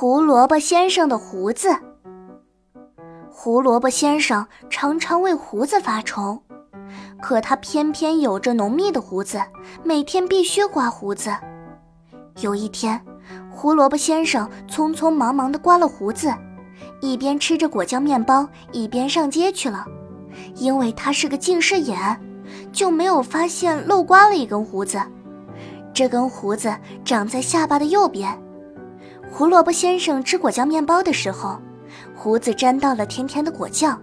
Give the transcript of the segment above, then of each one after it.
胡萝卜先生的胡子。胡萝卜先生常常为胡子发愁，可他偏偏有着浓密的胡子，每天必须刮胡子。有一天，胡萝卜先生匆匆忙忙地刮了胡子，一边吃着果酱面包，一边上街去了。因为他是个近视眼，就没有发现漏刮了一根胡子。这根胡子长在下巴的右边。胡萝卜先生吃果酱面包的时候，胡子沾到了甜甜的果酱。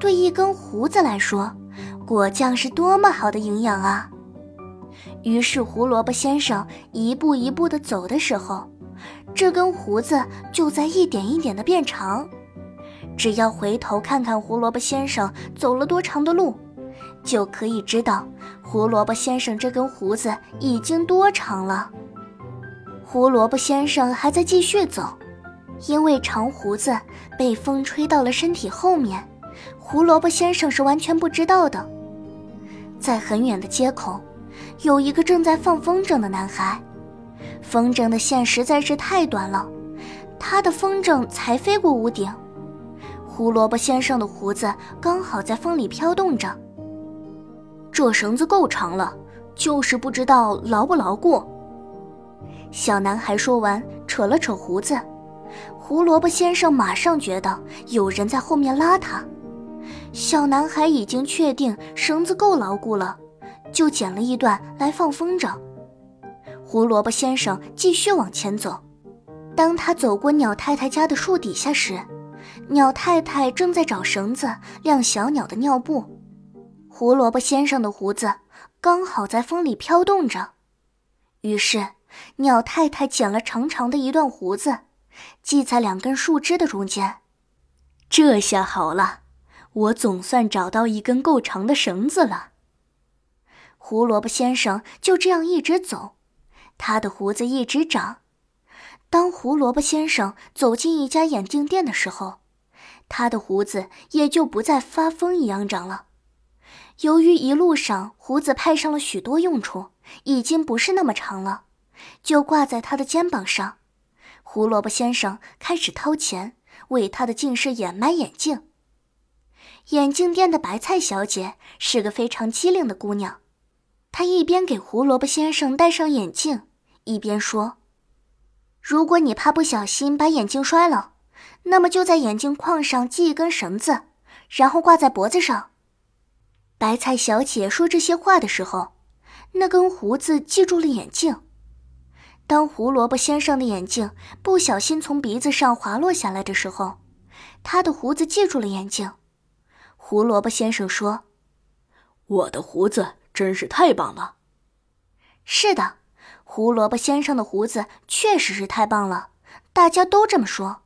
对一根胡子来说，果酱是多么好的营养啊！于是胡萝卜先生一步一步地走的时候，这根胡子就在一点一点地变长。只要回头看看胡萝卜先生走了多长的路，就可以知道胡萝卜先生这根胡子已经多长了。胡萝卜先生还在继续走，因为长胡子被风吹到了身体后面，胡萝卜先生是完全不知道的。在很远的街口，有一个正在放风筝的男孩，风筝的线实在是太短了，他的风筝才飞过屋顶。胡萝卜先生的胡子刚好在风里飘动着。这绳子够长了，就是不知道牢不牢固。小男孩说完，扯了扯胡子。胡萝卜先生马上觉得有人在后面拉他。小男孩已经确定绳子够牢固了，就剪了一段来放风筝。胡萝卜先生继续往前走。当他走过鸟太太家的树底下时，鸟太太正在找绳子晾小鸟的尿布，胡萝卜先生的胡子刚好在风里飘动着，于是鸟太太剪了长长的一段胡子，系在两根树枝的中间。这下好了，我总算找到一根够长的绳子了。胡萝卜先生就这样一直走，他的胡子一直长。当胡萝卜先生走进一家眼镜店的时候，他的胡子也就不再发疯一样长了。由于一路上胡子派上了许多用处，已经不是那么长了，就挂在他的肩膀上。胡萝卜先生开始掏钱为他的近视眼买眼镜。眼镜店的白菜小姐是个非常机灵的姑娘，她一边给胡萝卜先生戴上眼镜，一边说：“如果你怕不小心把眼镜摔了。”那么就在眼镜框上系一根绳子，然后挂在脖子上。白菜小姐说这些话的时候，那根胡子系住了眼镜。当胡萝卜先生的眼镜不小心从鼻子上滑落下来的时候，他的胡子系住了眼镜。胡萝卜先生说：“我的胡子真是太棒了。”是的，胡萝卜先生的胡子确实是太棒了，大家都这么说。